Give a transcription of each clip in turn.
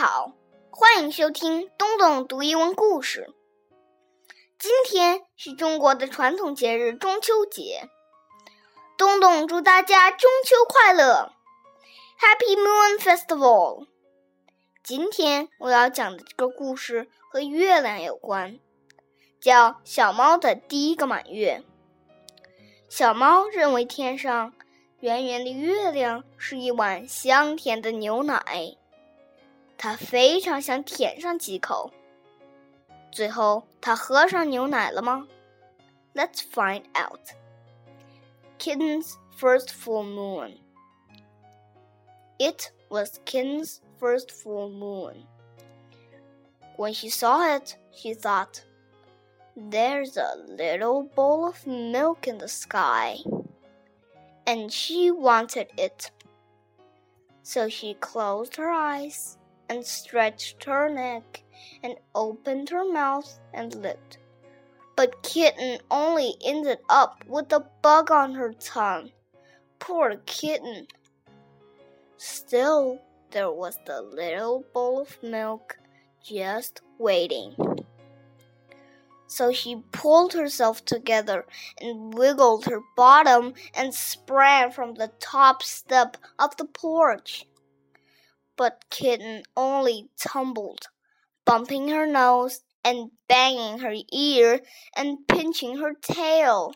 好，欢迎收听东东读英文故事。今天是中国的传统节日中秋节，东东祝大家中秋快乐，Happy Moon Festival！今天我要讲的这个故事和月亮有关，叫《小猫的第一个满月》。小猫认为天上圆圆的月亮是一碗香甜的牛奶。他非常想舔上几口。最后，他喝上牛奶了吗？Let's find out. Kitten's first full moon. It was Kitten's first full moon. When she saw it, she thought, There's a little bowl of milk in the sky. And she wanted it. So she closed her eyes and stretched her neck and opened her mouth and lipped. But Kitten only ended up with a bug on her tongue. Poor Kitten! Still, there was the little bowl of milk just waiting. So she pulled herself together and wiggled her bottom and sprang from the top step of the porch but Kitten only tumbled, bumping her nose and banging her ear and pinching her tail.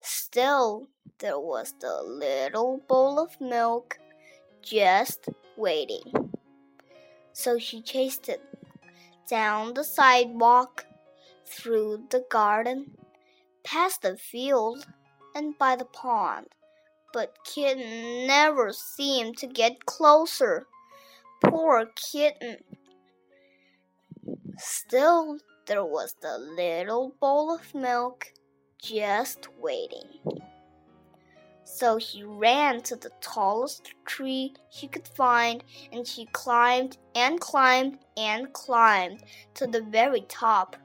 Still, there was the little bowl of milk just waiting. So she chased it down the sidewalk, through the garden, past the field, and by the pond but Kitten never seemed to get closer. Poor Kitten. Still, there was the little bowl of milk just waiting. So she ran to the tallest tree she could find, and she climbed and climbed and climbed to the very top.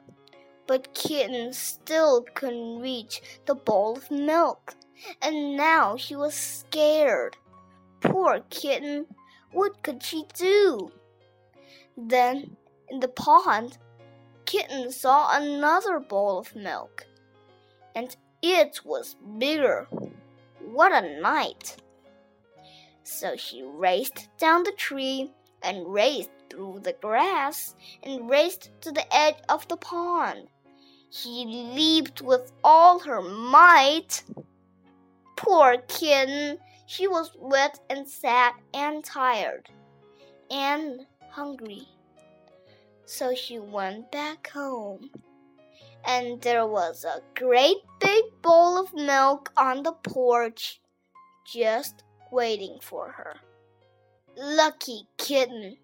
But Kitten still couldn't reach the bowl of milk and now she was scared. Poor kitten, what could she do? Then, in the pond, Kitten saw another bowl of milk, and it was bigger. What a night! So she raced down the tree and raced through the grass and raced to the edge of the pond. She leaped with all her might. Poor kitten! She was wet and sad and tired and hungry. So she went back home. And there was a great big bowl of milk on the porch just waiting for her. Lucky kitten!